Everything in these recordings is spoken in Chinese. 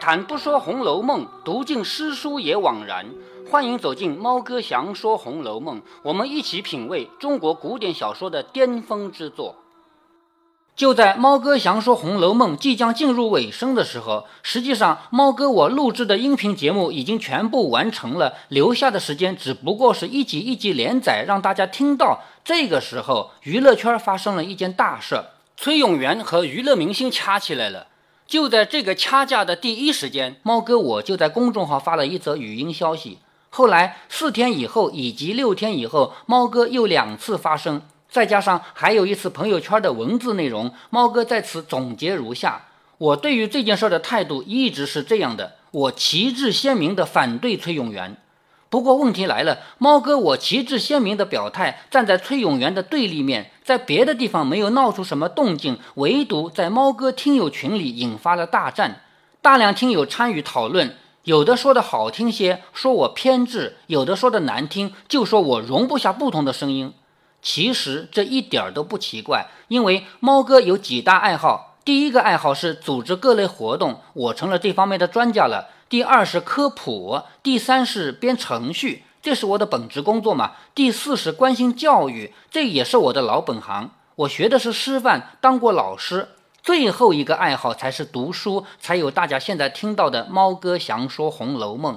谈不说《红楼梦》，读尽诗书也枉然。欢迎走进猫哥祥说《红楼梦》，我们一起品味中国古典小说的巅峰之作。就在猫哥祥说《红楼梦》即将进入尾声的时候，实际上猫哥我录制的音频节目已经全部完成了，留下的时间只不过是一集一集连载，让大家听到。这个时候，娱乐圈发生了一件大事，崔永元和娱乐明星掐起来了。就在这个掐架的第一时间，猫哥我就在公众号发了一则语音消息。后来四天以后以及六天以后，猫哥又两次发声。再加上还有一次朋友圈的文字内容，猫哥在此总结如下：我对于这件事的态度一直是这样的，我旗帜鲜明地反对崔永元。不过问题来了，猫哥我旗帜鲜明的表态，站在崔永元的对立面，在别的地方没有闹出什么动静，唯独在猫哥听友群里引发了大战，大量听友参与讨论，有的说的好听些，说我偏执；有的说的难听，就说我容不下不同的声音。其实这一点儿都不奇怪，因为猫哥有几大爱好。第一个爱好是组织各类活动，我成了这方面的专家了。第二是科普，第三是编程序，这是我的本职工作嘛。第四是关心教育，这也是我的老本行。我学的是师范，当过老师。最后一个爱好才是读书，才有大家现在听到的猫哥详说《红楼梦》。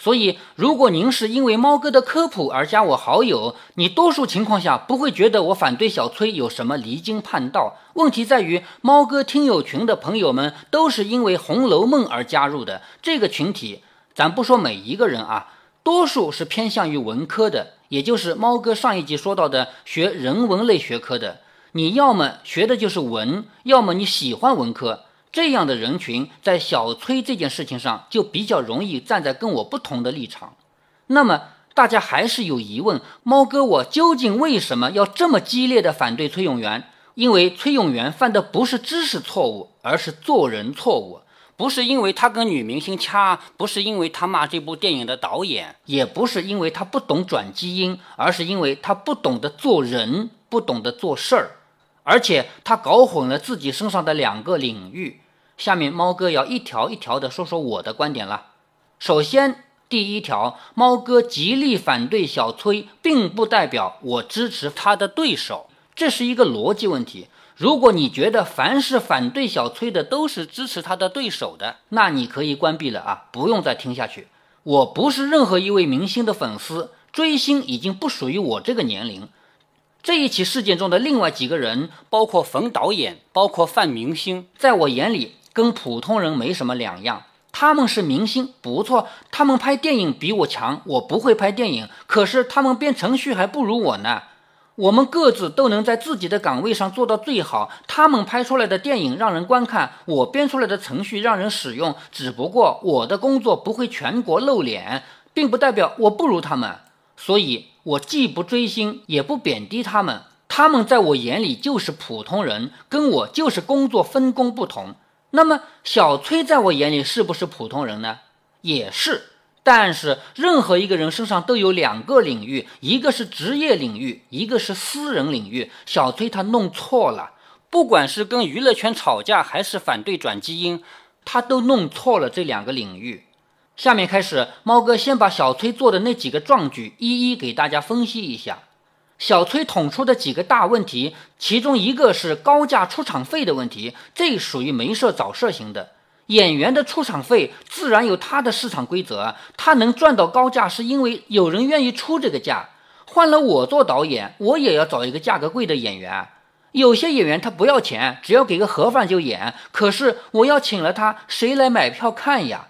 所以，如果您是因为猫哥的科普而加我好友，你多数情况下不会觉得我反对小崔有什么离经叛道。问题在于，猫哥听友群的朋友们都是因为《红楼梦》而加入的。这个群体，咱不说每一个人啊，多数是偏向于文科的，也就是猫哥上一集说到的学人文类学科的。你要么学的就是文，要么你喜欢文科。这样的人群在小崔这件事情上就比较容易站在跟我不同的立场。那么大家还是有疑问：猫哥，我究竟为什么要这么激烈的反对崔永元？因为崔永元犯的不是知识错误，而是做人错误。不是因为他跟女明星掐，不是因为他骂这部电影的导演，也不是因为他不懂转基因，而是因为他不懂得做人，不懂得做事儿。而且他搞混了自己身上的两个领域。下面猫哥要一条一条的说说我的观点了。首先，第一条，猫哥极力反对小崔，并不代表我支持他的对手，这是一个逻辑问题。如果你觉得凡是反对小崔的都是支持他的对手的，那你可以关闭了啊，不用再听下去。我不是任何一位明星的粉丝，追星已经不属于我这个年龄。这一起事件中的另外几个人，包括冯导演，包括范明星，在我眼里跟普通人没什么两样。他们是明星，不错，他们拍电影比我强，我不会拍电影，可是他们编程序还不如我呢。我们各自都能在自己的岗位上做到最好。他们拍出来的电影让人观看，我编出来的程序让人使用。只不过我的工作不会全国露脸，并不代表我不如他们。所以。我既不追星，也不贬低他们，他们在我眼里就是普通人，跟我就是工作分工不同。那么小崔在我眼里是不是普通人呢？也是。但是任何一个人身上都有两个领域，一个是职业领域，一个是私人领域。小崔他弄错了，不管是跟娱乐圈吵架，还是反对转基因，他都弄错了这两个领域。下面开始，猫哥先把小崔做的那几个壮举一一给大家分析一下。小崔捅出的几个大问题，其中一个是高价出场费的问题，这属于没事找事型的。演员的出场费自然有他的市场规则，他能赚到高价，是因为有人愿意出这个价。换了我做导演，我也要找一个价格贵的演员。有些演员他不要钱，只要给个盒饭就演，可是我要请了他，谁来买票看呀？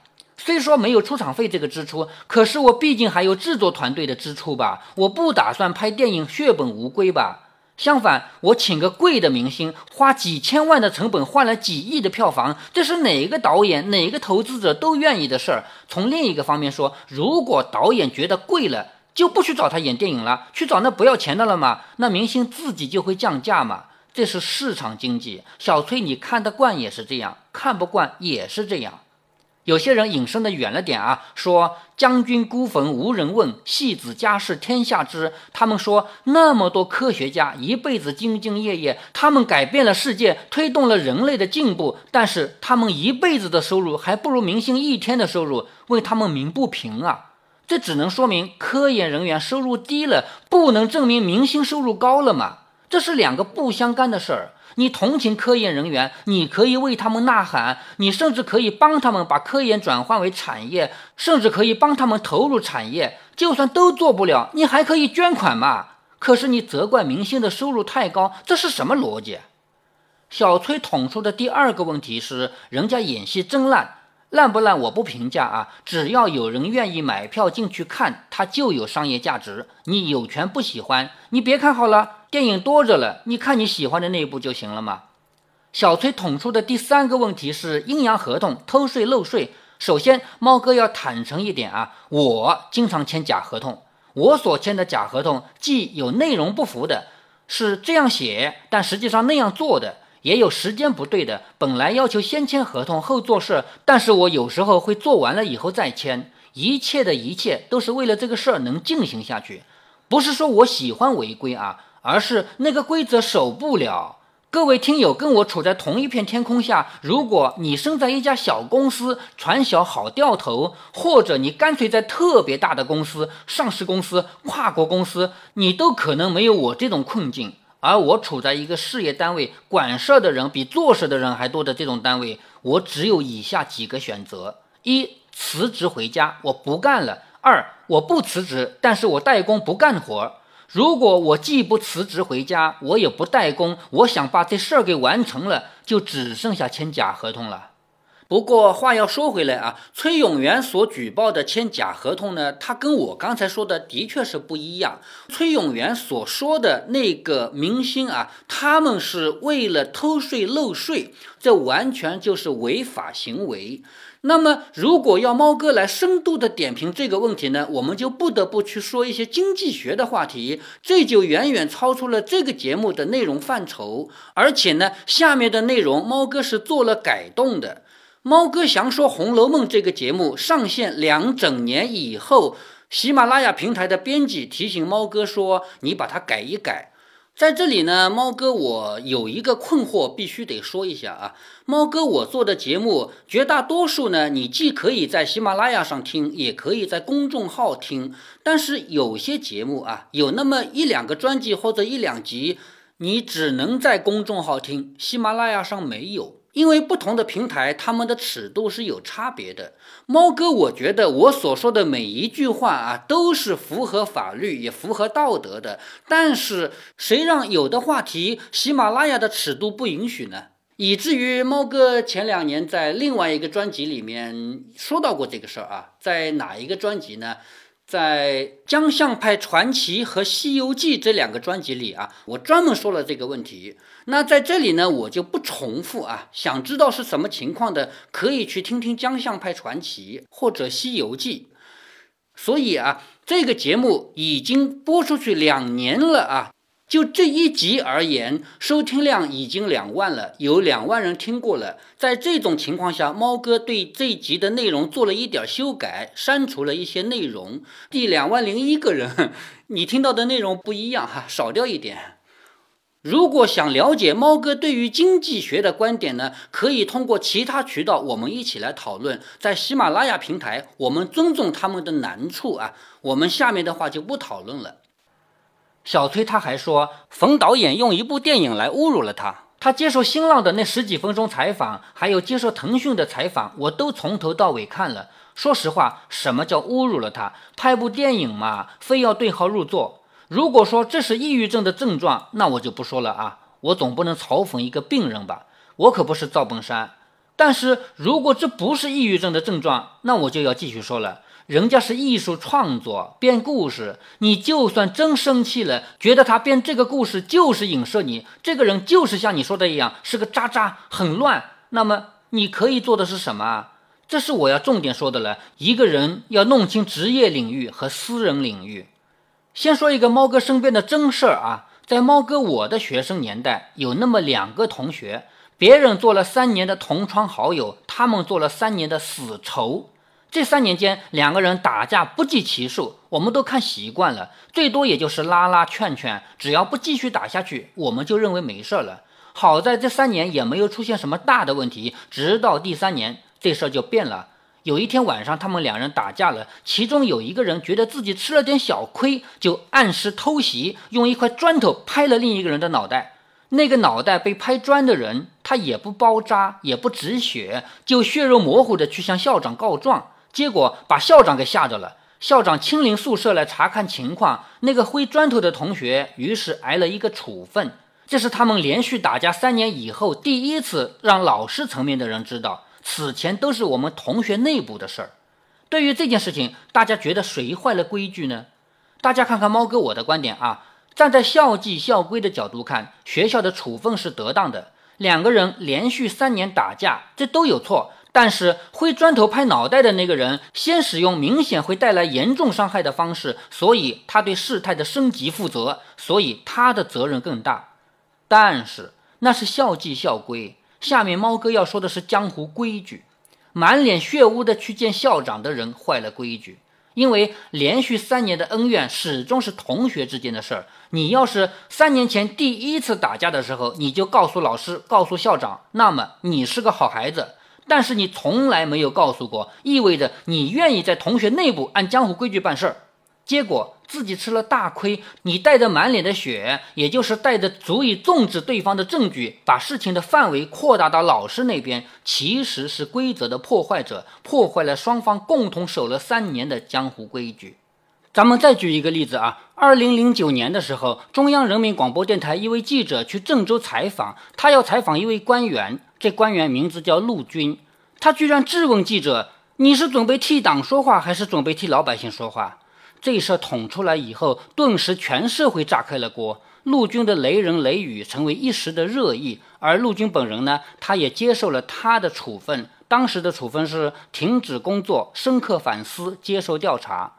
虽说没有出场费这个支出，可是我毕竟还有制作团队的支出吧。我不打算拍电影血本无归吧。相反，我请个贵的明星，花几千万的成本换了几亿的票房，这是哪个导演、哪个投资者都愿意的事儿。从另一个方面说，如果导演觉得贵了，就不去找他演电影了，去找那不要钱的了嘛？那明星自己就会降价嘛？这是市场经济。小崔，你看得惯也是这样，看不惯也是这样。有些人引申的远了点啊，说将军孤坟无人问，戏子家事天下知。他们说那么多科学家一辈子兢兢业业，他们改变了世界，推动了人类的进步，但是他们一辈子的收入还不如明星一天的收入，为他们鸣不平啊！这只能说明科研人员收入低了，不能证明明星收入高了嘛？这是两个不相干的事儿。你同情科研人员，你可以为他们呐喊，你甚至可以帮他们把科研转换为产业，甚至可以帮他们投入产业。就算都做不了，你还可以捐款嘛。可是你责怪明星的收入太高，这是什么逻辑？小崔捅出的第二个问题是，人家演戏真烂，烂不烂我不评价啊，只要有人愿意买票进去看，它就有商业价值。你有权不喜欢，你别看好了。电影多着了，你看你喜欢的那一部就行了嘛。小崔捅出的第三个问题是阴阳合同偷税漏税。首先，猫哥要坦诚一点啊，我经常签假合同，我所签的假合同既有内容不符的，是这样写，但实际上那样做的，也有时间不对的。本来要求先签合同后做事，但是我有时候会做完了以后再签。一切的一切都是为了这个事儿能进行下去，不是说我喜欢违规啊。而是那个规则守不了。各位听友跟我处在同一片天空下，如果你生在一家小公司，船小好掉头，或者你干脆在特别大的公司、上市公司、跨国公司，你都可能没有我这种困境。而我处在一个事业单位，管事儿的人比做事的人还多的这种单位，我只有以下几个选择：一、辞职回家，我不干了；二、我不辞职，但是我代工不干活。如果我既不辞职回家，我也不代工，我想把这事儿给完成了，就只剩下签假合同了。不过话要说回来啊，崔永元所举报的签假合同呢，他跟我刚才说的的确是不一样。崔永元所说的那个明星啊，他们是为了偷税漏税，这完全就是违法行为。那么，如果要猫哥来深度的点评这个问题呢，我们就不得不去说一些经济学的话题，这就远远超出了这个节目的内容范畴。而且呢，下面的内容猫哥是做了改动的。猫哥详说《红楼梦》这个节目上线两整年以后，喜马拉雅平台的编辑提醒猫哥说：“你把它改一改。”在这里呢，猫哥，我有一个困惑，必须得说一下啊。猫哥，我做的节目绝大多数呢，你既可以在喜马拉雅上听，也可以在公众号听。但是有些节目啊，有那么一两个专辑或者一两集，你只能在公众号听，喜马拉雅上没有。因为不同的平台，他们的尺度是有差别的。猫哥，我觉得我所说的每一句话啊，都是符合法律也符合道德的。但是谁让有的话题喜马拉雅的尺度不允许呢？以至于猫哥前两年在另外一个专辑里面说到过这个事儿啊，在哪一个专辑呢？在《江相派传奇》和《西游记》这两个专辑里啊，我专门说了这个问题。那在这里呢，我就不重复啊。想知道是什么情况的，可以去听听《江相派传奇》或者《西游记》。所以啊，这个节目已经播出去两年了啊。就这一集而言，收听量已经两万了，有两万人听过了。在这种情况下，猫哥对这一集的内容做了一点修改，删除了一些内容。第两万零一个人，你听到的内容不一样哈，少掉一点。如果想了解猫哥对于经济学的观点呢，可以通过其他渠道，我们一起来讨论。在喜马拉雅平台，我们尊重他们的难处啊。我们下面的话就不讨论了。小崔他还说，冯导演用一部电影来侮辱了他。他接受新浪的那十几分钟采访，还有接受腾讯的采访，我都从头到尾看了。说实话，什么叫侮辱了他？拍部电影嘛，非要对号入座。如果说这是抑郁症的症状，那我就不说了啊。我总不能嘲讽一个病人吧？我可不是赵本山。但是如果这不是抑郁症的症状，那我就要继续说了。人家是艺术创作，编故事。你就算真生气了，觉得他编这个故事就是影射你，这个人就是像你说的一样，是个渣渣，很乱。那么你可以做的是什么？这是我要重点说的了。一个人要弄清职业领域和私人领域。先说一个猫哥身边的真事儿啊，在猫哥我的学生年代，有那么两个同学。别人做了三年的同窗好友，他们做了三年的死仇。这三年间，两个人打架不计其数，我们都看习惯了，最多也就是拉拉劝劝，只要不继续打下去，我们就认为没事了。好在这三年也没有出现什么大的问题，直到第三年，这事儿就变了。有一天晚上，他们两人打架了，其中有一个人觉得自己吃了点小亏，就暗施偷袭，用一块砖头拍了另一个人的脑袋。那个脑袋被拍砖的人，他也不包扎，也不止血，就血肉模糊的去向校长告状，结果把校长给吓着了。校长亲临宿舍来查看情况，那个挥砖头的同学于是挨了一个处分。这是他们连续打架三年以后第一次让老师层面的人知道。此前都是我们同学内部的事儿。对于这件事情，大家觉得谁坏了规矩呢？大家看看猫哥我的观点啊，站在校纪校规的角度看，学校的处分是得当的。两个人连续三年打架，这都有错。但是挥砖头拍脑袋的那个人，先使用明显会带来严重伤害的方式，所以他对事态的升级负责，所以他的责任更大。但是那是校纪校规。下面猫哥要说的是江湖规矩，满脸血污的去见校长的人坏了规矩，因为连续三年的恩怨始终是同学之间的事儿。你要是三年前第一次打架的时候，你就告诉老师、告诉校长，那么你是个好孩子。但是你从来没有告诉过，意味着你愿意在同学内部按江湖规矩办事儿。结果自己吃了大亏，你带着满脸的血，也就是带着足以纵指对方的证据，把事情的范围扩大到老师那边，其实是规则的破坏者，破坏了双方共同守了三年的江湖规矩。咱们再举一个例子啊，二零零九年的时候，中央人民广播电台一位记者去郑州采访，他要采访一位官员，这官员名字叫陆军，他居然质问记者：“你是准备替党说话，还是准备替老百姓说话？”这事捅出来以后，顿时全社会炸开了锅。陆军的雷人雷语成为一时的热议，而陆军本人呢，他也接受了他的处分。当时的处分是停止工作、深刻反思、接受调查。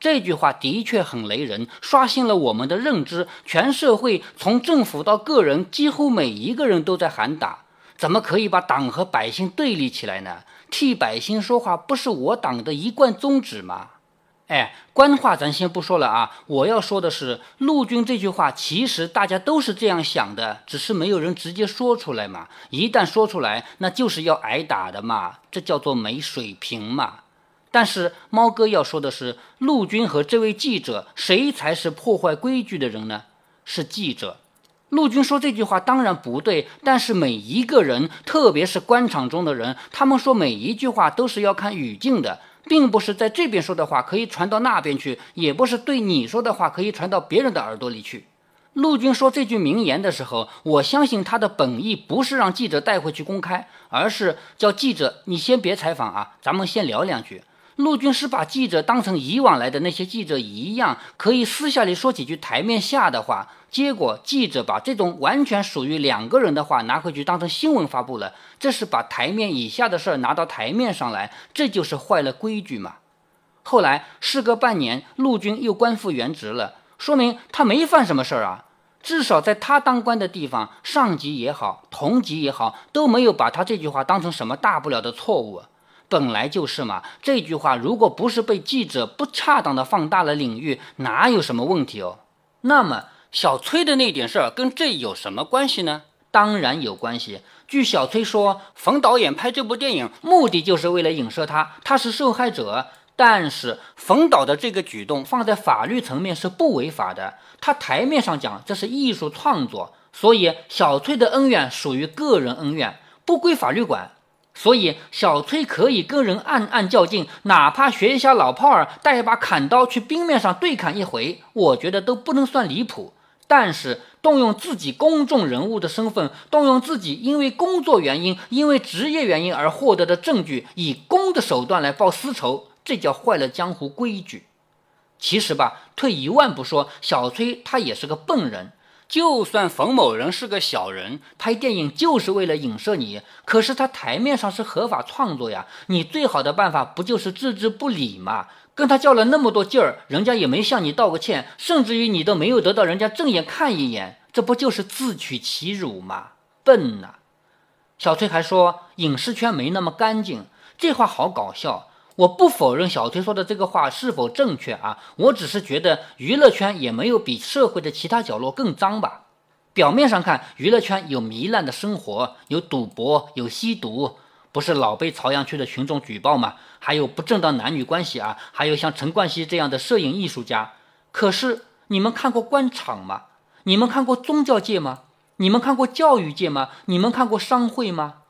这句话的确很雷人，刷新了我们的认知。全社会从政府到个人，几乎每一个人都在喊打。怎么可以把党和百姓对立起来呢？替百姓说话，不是我党的一贯宗旨吗？哎，官话咱先不说了啊！我要说的是，陆军这句话，其实大家都是这样想的，只是没有人直接说出来嘛。一旦说出来，那就是要挨打的嘛，这叫做没水平嘛。但是猫哥要说的是，陆军和这位记者，谁才是破坏规矩的人呢？是记者。陆军说这句话当然不对，但是每一个人，特别是官场中的人，他们说每一句话都是要看语境的。并不是在这边说的话可以传到那边去，也不是对你说的话可以传到别人的耳朵里去。陆军说这句名言的时候，我相信他的本意不是让记者带回去公开，而是叫记者你先别采访啊，咱们先聊两句。陆军是把记者当成以往来的那些记者一样，可以私下里说几句台面下的话。结果记者把这种完全属于两个人的话拿回去当成新闻发布了，这是把台面以下的事儿拿到台面上来，这就是坏了规矩嘛。后来事隔半年，陆军又官复原职了，说明他没犯什么事儿啊。至少在他当官的地方，上级也好，同级也好，都没有把他这句话当成什么大不了的错误。本来就是嘛，这句话如果不是被记者不恰当的放大了领域，哪有什么问题哦？那么小崔的那点事儿跟这有什么关系呢？当然有关系。据小崔说，冯导演拍这部电影目的就是为了影射他，他是受害者。但是冯导的这个举动放在法律层面是不违法的，他台面上讲这是艺术创作，所以小崔的恩怨属于个人恩怨，不归法律管。所以，小崔可以跟人暗暗较劲，哪怕学一下老炮儿，带一把砍刀去冰面上对砍一回，我觉得都不能算离谱。但是，动用自己公众人物的身份，动用自己因为工作原因、因为职业原因而获得的证据，以公的手段来报私仇，这叫坏了江湖规矩。其实吧，退一万步说，小崔他也是个笨人。就算冯某人是个小人，拍电影就是为了影射你，可是他台面上是合法创作呀。你最好的办法不就是置之不理吗？跟他较了那么多劲儿，人家也没向你道个歉，甚至于你都没有得到人家正眼看一眼，这不就是自取其辱吗？笨呐！小崔还说影视圈没那么干净，这话好搞笑。我不否认小崔说的这个话是否正确啊，我只是觉得娱乐圈也没有比社会的其他角落更脏吧。表面上看，娱乐圈有糜烂的生活，有赌博，有吸毒，不是老被朝阳区的群众举报吗？还有不正当男女关系啊，还有像陈冠希这样的摄影艺术家。可是你们看过官场吗？你们看过宗教界吗？你们看过教育界吗？你们看过商会吗？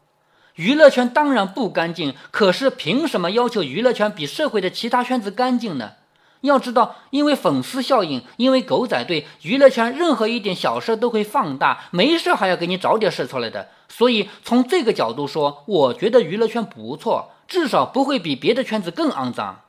娱乐圈当然不干净，可是凭什么要求娱乐圈比社会的其他圈子干净呢？要知道，因为粉丝效应，因为狗仔队，娱乐圈任何一点小事都会放大，没事还要给你找点事出来的。所以从这个角度说，我觉得娱乐圈不错，至少不会比别的圈子更肮脏。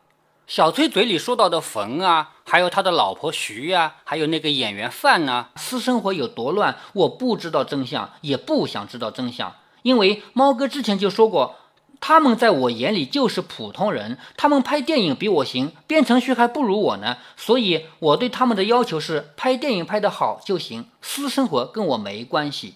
小崔嘴里说到的冯啊，还有他的老婆徐呀，还有那个演员范呢，私生活有多乱，我不知道真相，也不想知道真相。因为猫哥之前就说过，他们在我眼里就是普通人，他们拍电影比我行，编程序还不如我呢，所以我对他们的要求是拍电影拍得好就行，私生活跟我没关系。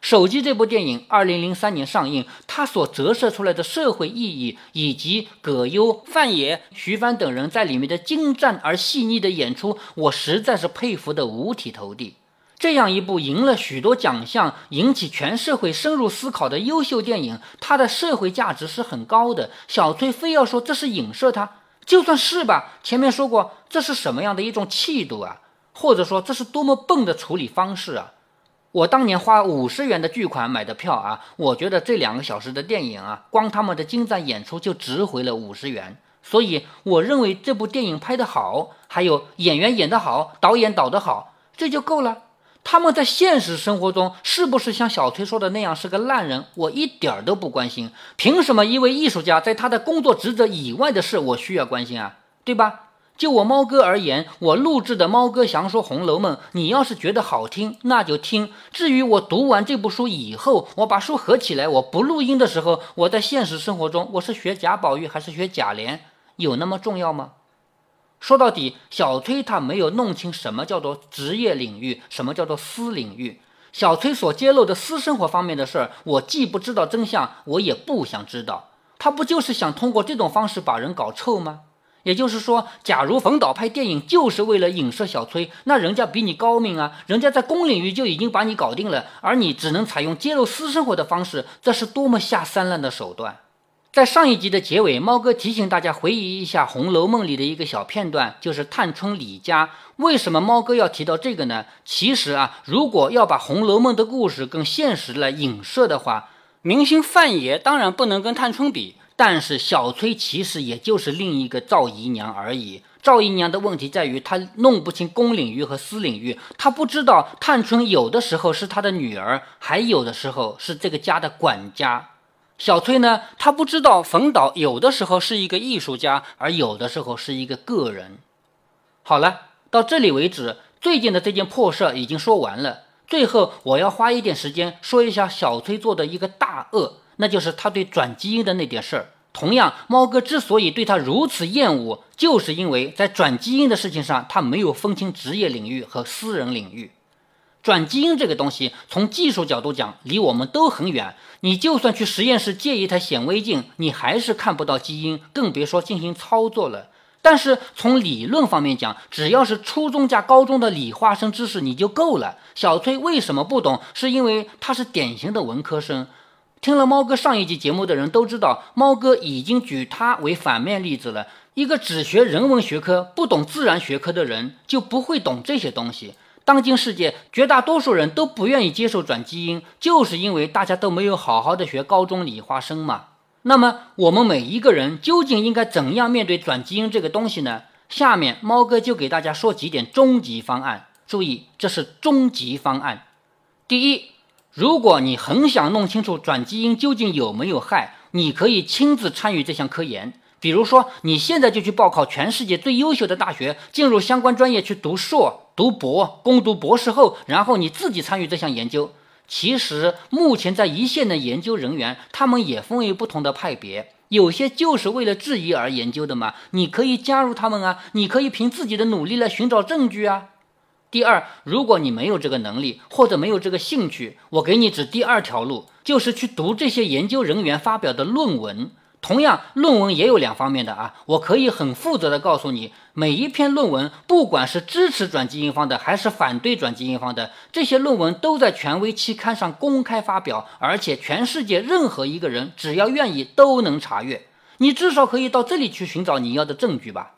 手机这部电影二零零三年上映，它所折射出来的社会意义，以及葛优、范爷、徐帆等人在里面的精湛而细腻的演出，我实在是佩服的五体投地。这样一部赢了许多奖项、引起全社会深入思考的优秀电影，它的社会价值是很高的。小崔非要说这是影射他，就算是吧。前面说过，这是什么样的一种气度啊？或者说，这是多么笨的处理方式啊？我当年花五十元的巨款买的票啊，我觉得这两个小时的电影啊，光他们的精湛演出就值回了五十元。所以，我认为这部电影拍得好，还有演员演得好，导演导得好，这就够了。他们在现实生活中是不是像小崔说的那样是个烂人？我一点儿都不关心。凭什么一位艺术家在他的工作职责以外的事我需要关心啊？对吧？就我猫哥而言，我录制的《猫哥详说红楼梦》，你要是觉得好听，那就听。至于我读完这部书以后，我把书合起来，我不录音的时候，我在现实生活中我是学贾宝玉还是学贾琏，有那么重要吗？说到底，小崔他没有弄清什么叫做职业领域，什么叫做私领域。小崔所揭露的私生活方面的事儿，我既不知道真相，我也不想知道。他不就是想通过这种方式把人搞臭吗？也就是说，假如冯导拍电影就是为了影射小崔，那人家比你高明啊，人家在公领域就已经把你搞定了，而你只能采用揭露私生活的方式，这是多么下三滥的手段！在上一集的结尾，猫哥提醒大家回忆一下《红楼梦》里的一个小片段，就是探春李家。为什么猫哥要提到这个呢？其实啊，如果要把《红楼梦》的故事跟现实来影射的话，明星范爷当然不能跟探春比，但是小崔其实也就是另一个赵姨娘而已。赵姨娘的问题在于她弄不清公领域和私领域，她不知道探春有的时候是她的女儿，还有的时候是这个家的管家。小崔呢，他不知道冯导有的时候是一个艺术家，而有的时候是一个个人。好了，到这里为止，最近的这件破事已经说完了。最后，我要花一点时间说一下小崔做的一个大恶，那就是他对转基因的那点事儿。同样，猫哥之所以对他如此厌恶，就是因为在转基因的事情上，他没有分清职业领域和私人领域。转基因这个东西，从技术角度讲，离我们都很远。你就算去实验室借一台显微镜，你还是看不到基因，更别说进行操作了。但是从理论方面讲，只要是初中加高中的理化生知识，你就够了。小崔为什么不懂？是因为他是典型的文科生。听了猫哥上一集节目的人都知道，猫哥已经举他为反面例子了。一个只学人文学科、不懂自然学科的人，就不会懂这些东西。当今世界绝大多数人都不愿意接受转基因，就是因为大家都没有好好的学高中理化生嘛。那么我们每一个人究竟应该怎样面对转基因这个东西呢？下面猫哥就给大家说几点终极方案。注意，这是终极方案。第一，如果你很想弄清楚转基因究竟有没有害，你可以亲自参与这项科研。比如说，你现在就去报考全世界最优秀的大学，进入相关专业去读硕、读博、攻读博士后，然后你自己参与这项研究。其实，目前在一线的研究人员，他们也分为不同的派别，有些就是为了质疑而研究的嘛。你可以加入他们啊，你可以凭自己的努力来寻找证据啊。第二，如果你没有这个能力或者没有这个兴趣，我给你指第二条路，就是去读这些研究人员发表的论文。同样，论文也有两方面的啊，我可以很负责的告诉你，每一篇论文，不管是支持转基因方的还是反对转基因方的，这些论文都在权威期刊上公开发表，而且全世界任何一个人只要愿意都能查阅。你至少可以到这里去寻找你要的证据吧。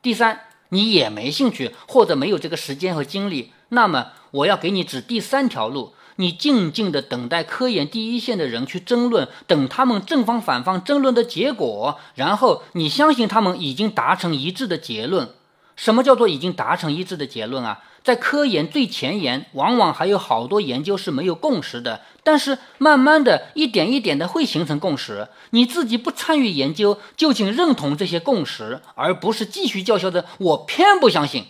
第三，你也没兴趣或者没有这个时间和精力，那么我要给你指第三条路。你静静地等待科研第一线的人去争论，等他们正方反方争论的结果，然后你相信他们已经达成一致的结论。什么叫做已经达成一致的结论啊？在科研最前沿，往往还有好多研究是没有共识的，但是慢慢的一点一点的会形成共识。你自己不参与研究，就请认同这些共识，而不是继续叫嚣着我偏不相信。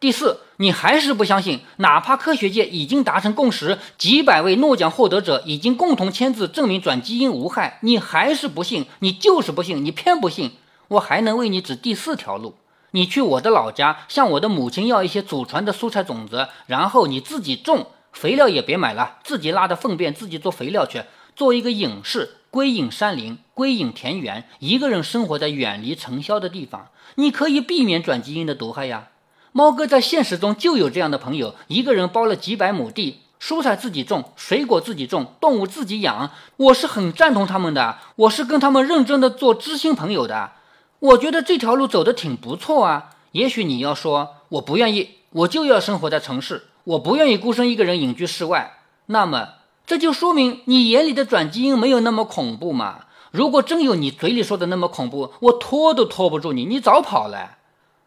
第四，你还是不相信，哪怕科学界已经达成共识，几百位诺奖获得者已经共同签字证明转基因无害，你还是不信，你就是不信，你偏不信。我还能为你指第四条路，你去我的老家，向我的母亲要一些祖传的蔬菜种子，然后你自己种，肥料也别买了，自己拉的粪便自己做肥料去，做一个隐士，归隐山林，归隐田园，一个人生活在远离尘嚣的地方，你可以避免转基因的毒害呀。猫哥在现实中就有这样的朋友，一个人包了几百亩地，蔬菜自己种，水果自己种，动物自己养。我是很赞同他们的，我是跟他们认真的做知心朋友的。我觉得这条路走的挺不错啊。也许你要说我不愿意，我就要生活在城市，我不愿意孤身一个人隐居室外。那么这就说明你眼里的转基因没有那么恐怖嘛？如果真有你嘴里说的那么恐怖，我拖都拖不住你，你早跑了。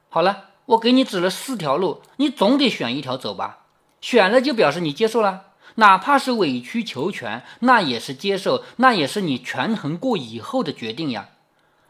好了。我给你指了四条路，你总得选一条走吧？选了就表示你接受了，哪怕是委曲求全，那也是接受，那也是你权衡过以后的决定呀。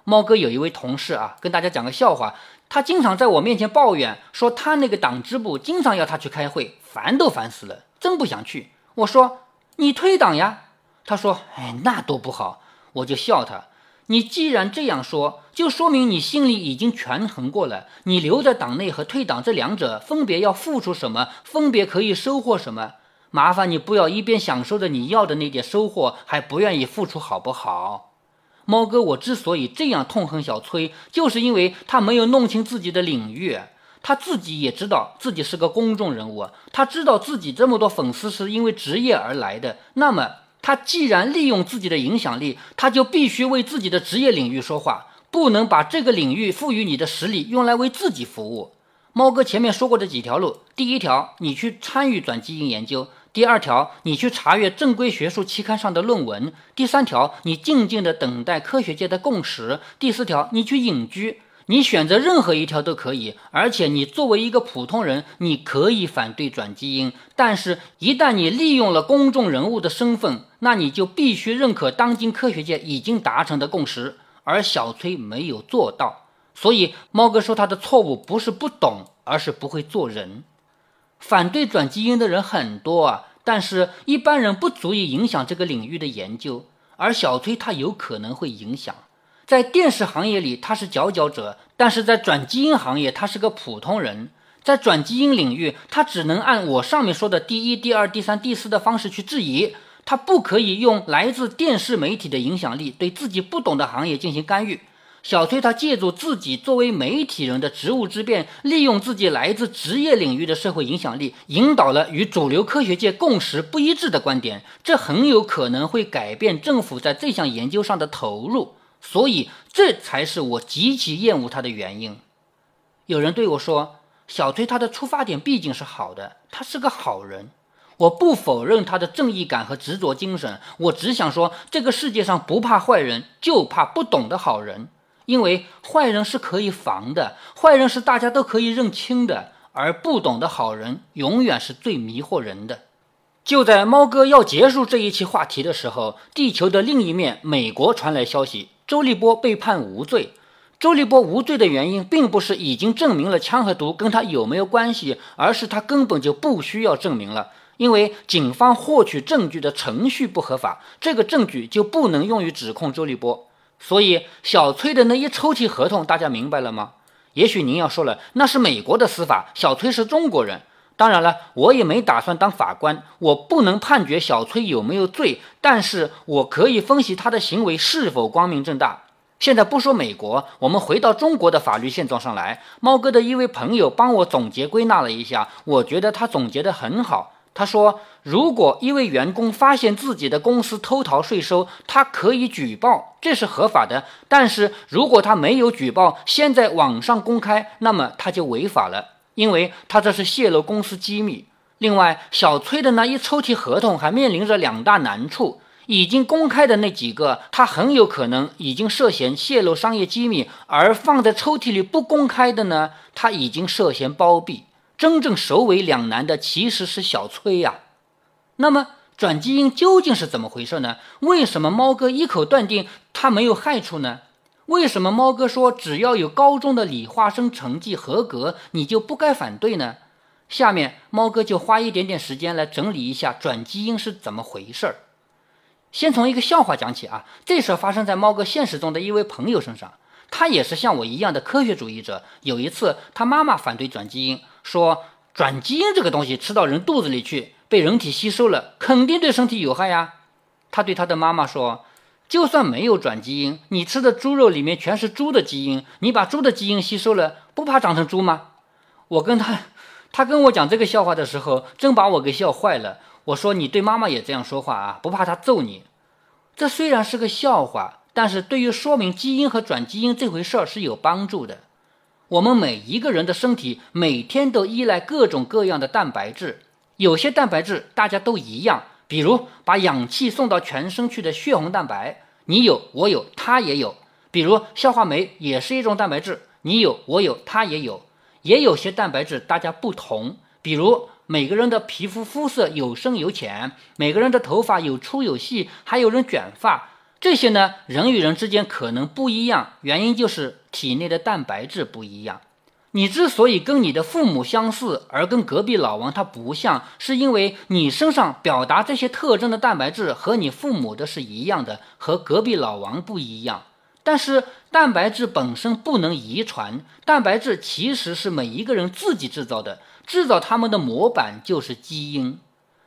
猫哥有一位同事啊，跟大家讲个笑话，他经常在我面前抱怨说，他那个党支部经常要他去开会，烦都烦死了，真不想去。我说你退党呀？他说哎，那多不好。我就笑他。你既然这样说，就说明你心里已经权衡过了。你留在党内和退党这两者分别要付出什么，分别可以收获什么。麻烦你不要一边享受着你要的那点收获，还不愿意付出，好不好？猫哥，我之所以这样痛恨小崔，就是因为他没有弄清自己的领域。他自己也知道自己是个公众人物，他知道自己这么多粉丝是因为职业而来的。那么。他既然利用自己的影响力，他就必须为自己的职业领域说话，不能把这个领域赋予你的实力用来为自己服务。猫哥前面说过的几条路，第一条，你去参与转基因研究；第二条，你去查阅正规学术期刊上的论文；第三条，你静静的等待科学界的共识；第四条，你去隐居。你选择任何一条都可以，而且你作为一个普通人，你可以反对转基因，但是，一旦你利用了公众人物的身份，那你就必须认可当今科学界已经达成的共识，而小崔没有做到。所以，猫哥说他的错误不是不懂，而是不会做人。反对转基因的人很多啊，但是一般人不足以影响这个领域的研究，而小崔他有可能会影响。在电视行业里，他是佼佼者；但是在转基因行业，他是个普通人。在转基因领域，他只能按我上面说的第一、第二、第三、第四的方式去质疑，他不可以用来自电视媒体的影响力对自己不懂的行业进行干预。小崔他借助自己作为媒体人的职务之便，利用自己来自职业领域的社会影响力，引导了与主流科学界共识不一致的观点，这很有可能会改变政府在这项研究上的投入。所以，这才是我极其厌恶他的原因。有人对我说：“小崔他的出发点毕竟是好的，他是个好人。”我不否认他的正义感和执着精神，我只想说，这个世界上不怕坏人，就怕不懂的好人。因为坏人是可以防的，坏人是大家都可以认清的，而不懂的好人永远是最迷惑人的。就在猫哥要结束这一期话题的时候，地球的另一面，美国传来消息。周立波被判无罪。周立波无罪的原因，并不是已经证明了枪和毒跟他有没有关系，而是他根本就不需要证明了，因为警方获取证据的程序不合法，这个证据就不能用于指控周立波。所以，小崔的那一抽屉合同，大家明白了吗？也许您要说了，那是美国的司法，小崔是中国人。当然了，我也没打算当法官，我不能判决小崔有没有罪，但是我可以分析他的行为是否光明正大。现在不说美国，我们回到中国的法律现状上来。猫哥的一位朋友帮我总结归纳了一下，我觉得他总结得很好。他说，如果一位员工发现自己的公司偷逃税收，他可以举报，这是合法的。但是如果他没有举报，先在网上公开，那么他就违法了。因为他这是泄露公司机密。另外，小崔的那一抽屉合同还面临着两大难处：已经公开的那几个，他很有可能已经涉嫌泄露商业机密；而放在抽屉里不公开的呢，他已经涉嫌包庇。真正首尾两难的其实是小崔呀。那么，转基因究竟是怎么回事呢？为什么猫哥一口断定它没有害处呢？为什么猫哥说只要有高中的理化生成绩合格，你就不该反对呢？下面猫哥就花一点点时间来整理一下转基因是怎么回事儿。先从一个笑话讲起啊，这事儿发生在猫哥现实中的一位朋友身上，他也是像我一样的科学主义者。有一次，他妈妈反对转基因，说转基因这个东西吃到人肚子里去，被人体吸收了，肯定对身体有害呀。他对他的妈妈说。就算没有转基因，你吃的猪肉里面全是猪的基因，你把猪的基因吸收了，不怕长成猪吗？我跟他，他跟我讲这个笑话的时候，真把我给笑坏了。我说你对妈妈也这样说话啊，不怕他揍你？这虽然是个笑话，但是对于说明基因和转基因这回事儿是有帮助的。我们每一个人的身体每天都依赖各种各样的蛋白质，有些蛋白质大家都一样。比如把氧气送到全身去的血红蛋白，你有我有他也有。比如消化酶也是一种蛋白质，你有我有他也有。也有些蛋白质大家不同，比如每个人的皮肤肤色有深有浅，每个人的头发有粗有细，还有人卷发，这些呢人与人之间可能不一样，原因就是体内的蛋白质不一样。你之所以跟你的父母相似，而跟隔壁老王他不像，是因为你身上表达这些特征的蛋白质和你父母的是一样的，和隔壁老王不一样。但是蛋白质本身不能遗传，蛋白质其实是每一个人自己制造的，制造它们的模板就是基因。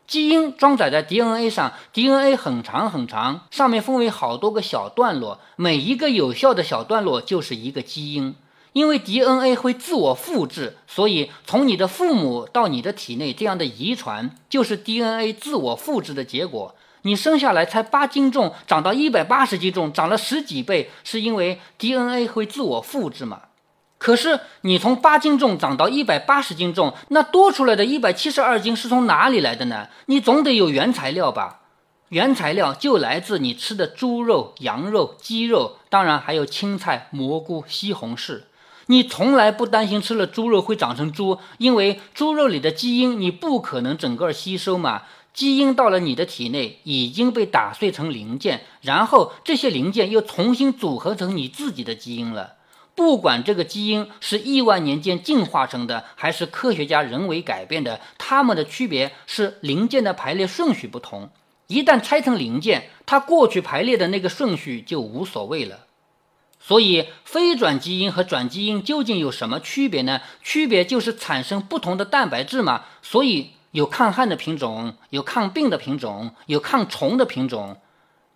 基因装载在 DNA 上，DNA 很长很长，上面分为好多个小段落，每一个有效的小段落就是一个基因。因为 DNA 会自我复制，所以从你的父母到你的体内，这样的遗传就是 DNA 自我复制的结果。你生下来才八斤重，长到一百八十斤重，长了十几倍，是因为 DNA 会自我复制嘛？可是你从八斤重长到一百八十斤重，那多出来的一百七十二斤是从哪里来的呢？你总得有原材料吧？原材料就来自你吃的猪肉、羊肉、鸡肉，当然还有青菜、蘑菇、西红柿。你从来不担心吃了猪肉会长成猪，因为猪肉里的基因你不可能整个吸收嘛。基因到了你的体内已经被打碎成零件，然后这些零件又重新组合成你自己的基因了。不管这个基因是亿万年间进化成的，还是科学家人为改变的，它们的区别是零件的排列顺序不同。一旦拆成零件，它过去排列的那个顺序就无所谓了。所以，非转基因和转基因究竟有什么区别呢？区别就是产生不同的蛋白质嘛。所以，有抗旱的品种，有抗病的品种，有抗虫的品种。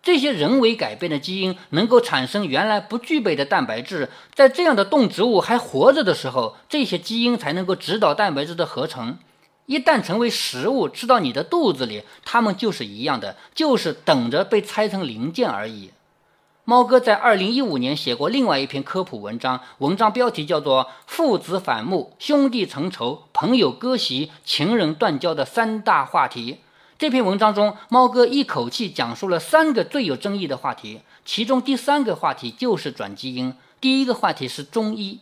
这些人为改变的基因能够产生原来不具备的蛋白质，在这样的动植物还活着的时候，这些基因才能够指导蛋白质的合成。一旦成为食物吃到你的肚子里，它们就是一样的，就是等着被拆成零件而已。猫哥在二零一五年写过另外一篇科普文章，文章标题叫做《父子反目、兄弟成仇、朋友割席、情人断交的三大话题》。这篇文章中，猫哥一口气讲述了三个最有争议的话题，其中第三个话题就是转基因，第一个话题是中医。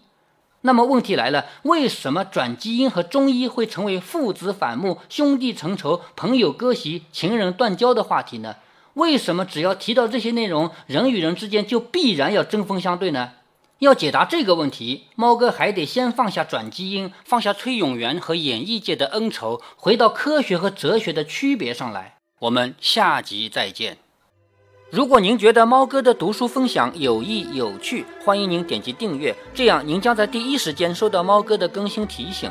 那么问题来了，为什么转基因和中医会成为父子反目、兄弟成仇、朋友割席、情人断交的话题呢？为什么只要提到这些内容，人与人之间就必然要针锋相对呢？要解答这个问题，猫哥还得先放下转基因，放下崔永元和演艺界的恩仇，回到科学和哲学的区别上来。我们下集再见。如果您觉得猫哥的读书分享有益有趣，欢迎您点击订阅，这样您将在第一时间收到猫哥的更新提醒。